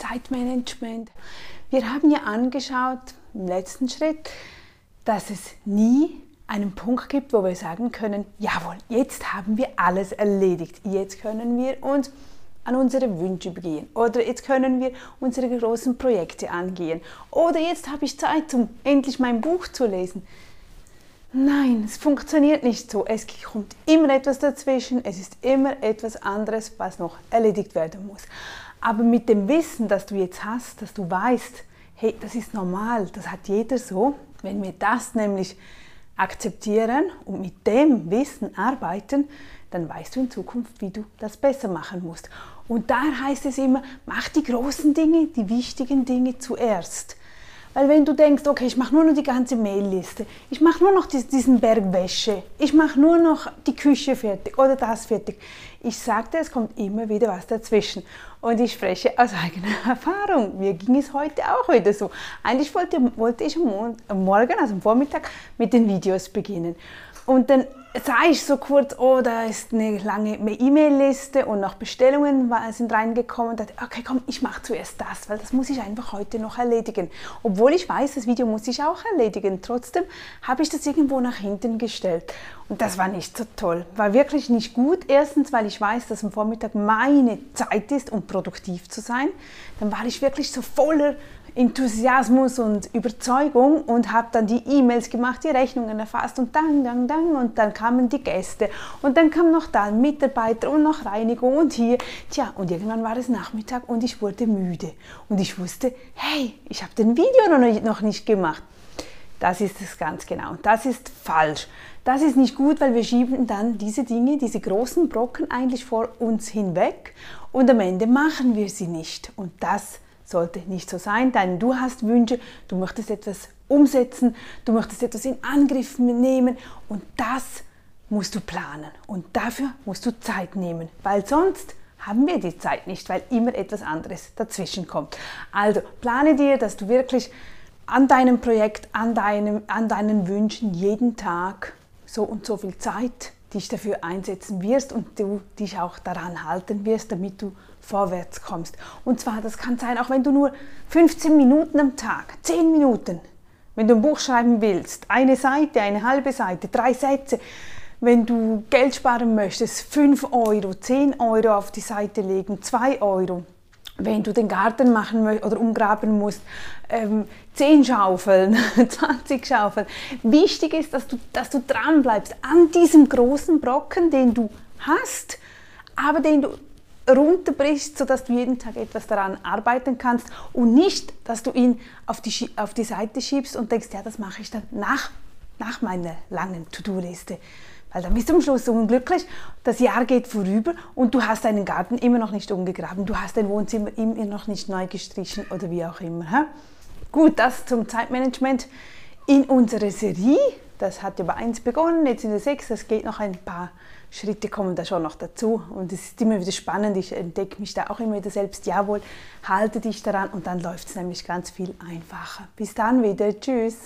Zeitmanagement. Wir haben ja angeschaut im letzten Schritt, dass es nie einen Punkt gibt, wo wir sagen können, jawohl, jetzt haben wir alles erledigt, jetzt können wir uns an unsere Wünsche begehen oder jetzt können wir unsere großen Projekte angehen oder jetzt habe ich Zeit, um endlich mein Buch zu lesen. Nein, es funktioniert nicht so. Es kommt immer etwas dazwischen, es ist immer etwas anderes, was noch erledigt werden muss. Aber mit dem Wissen, das du jetzt hast, dass du weißt, hey, das ist normal, das hat jeder so, wenn wir das nämlich akzeptieren und mit dem Wissen arbeiten, dann weißt du in Zukunft, wie du das besser machen musst. Und da heißt es immer, mach die großen Dinge, die wichtigen Dinge zuerst. Weil wenn du denkst, okay, ich mache nur noch die ganze Mailliste, ich mache nur noch diesen Berg Wäsche, ich mache nur noch die Küche fertig oder das fertig. Ich sagte, es kommt immer wieder was dazwischen. Und ich spreche aus eigener Erfahrung. Mir ging es heute auch wieder so. Eigentlich wollte, wollte ich am Morgen, also am Vormittag, mit den Videos beginnen. Und dann ich so kurz, oh, da ist eine lange E-Mail-Liste und noch Bestellungen sind reingekommen. Und dachte, okay, komm, ich mache zuerst das, weil das muss ich einfach heute noch erledigen. Obwohl ich weiß, das Video muss ich auch erledigen. Trotzdem habe ich das irgendwo nach hinten gestellt. Und das war nicht so toll. War wirklich nicht gut. Erstens, weil ich weiß, dass am Vormittag meine Zeit ist, um produktiv zu sein. Dann war ich wirklich so voller Enthusiasmus und Überzeugung und habe dann die E-Mails gemacht, die Rechnungen erfasst und dann, dann, dann und dann kamen die Gäste und dann kam noch da Mitarbeiter und noch Reinigung und hier. Tja, und irgendwann war es Nachmittag und ich wurde müde und ich wusste, hey, ich habe den Video noch nicht gemacht. Das ist es ganz genau. Das ist falsch. Das ist nicht gut, weil wir schieben dann diese Dinge, diese großen Brocken eigentlich vor uns hinweg und am Ende machen wir sie nicht. Und das ist sollte nicht so sein, denn du hast Wünsche, du möchtest etwas umsetzen, du möchtest etwas in Angriff nehmen und das musst du planen und dafür musst du Zeit nehmen, weil sonst haben wir die Zeit nicht, weil immer etwas anderes dazwischen kommt. Also plane dir, dass du wirklich an deinem Projekt, an, deinem, an deinen Wünschen jeden Tag so und so viel Zeit dich dafür einsetzen wirst und du dich auch daran halten wirst, damit du vorwärts kommst. Und zwar, das kann sein, auch wenn du nur 15 Minuten am Tag, 10 Minuten, wenn du ein Buch schreiben willst, eine Seite, eine halbe Seite, drei Sätze, wenn du Geld sparen möchtest, 5 Euro, 10 Euro auf die Seite legen, 2 Euro. Wenn du den Garten machen oder umgraben musst, ähm, 10 Schaufeln, 20 Schaufeln. Wichtig ist, dass du, dass du dran bleibst an diesem großen Brocken, den du hast, aber den du runterbrichst, sodass du jeden Tag etwas daran arbeiten kannst und nicht, dass du ihn auf die, auf die Seite schiebst und denkst, ja, das mache ich dann nach, nach meiner langen To-Do-Liste. Weil dann bist du am Schluss unglücklich, das Jahr geht vorüber und du hast deinen Garten immer noch nicht umgegraben, du hast dein Wohnzimmer immer noch nicht neu gestrichen oder wie auch immer. He? Gut, das zum Zeitmanagement in unserer Serie. Das hat ja bei 1 begonnen, jetzt in der 6, es geht noch ein paar Schritte kommen da schon noch dazu. Und es ist immer wieder spannend, ich entdecke mich da auch immer wieder selbst. Jawohl, halte dich daran und dann läuft es nämlich ganz viel einfacher. Bis dann wieder. Tschüss.